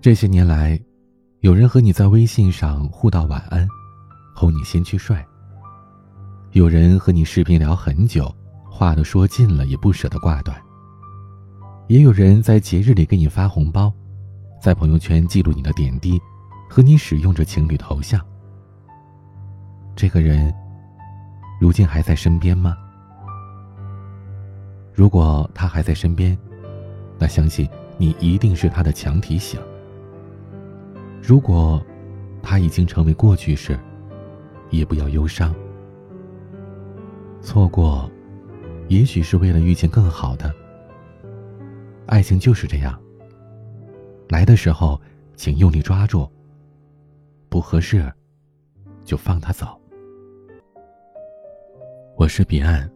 这些年来，有人和你在微信上互道晚安，哄你先去睡；有人和你视频聊很久，话都说尽了也不舍得挂断；也有人在节日里给你发红包，在朋友圈记录你的点滴，和你使用着情侣头像。这个人，如今还在身边吗？如果他还在身边，那相信你一定是他的强提醒。如果他已经成为过去式，也不要忧伤。错过，也许是为了遇见更好的。爱情就是这样，来的时候请用力抓住，不合适就放他走。我是彼岸，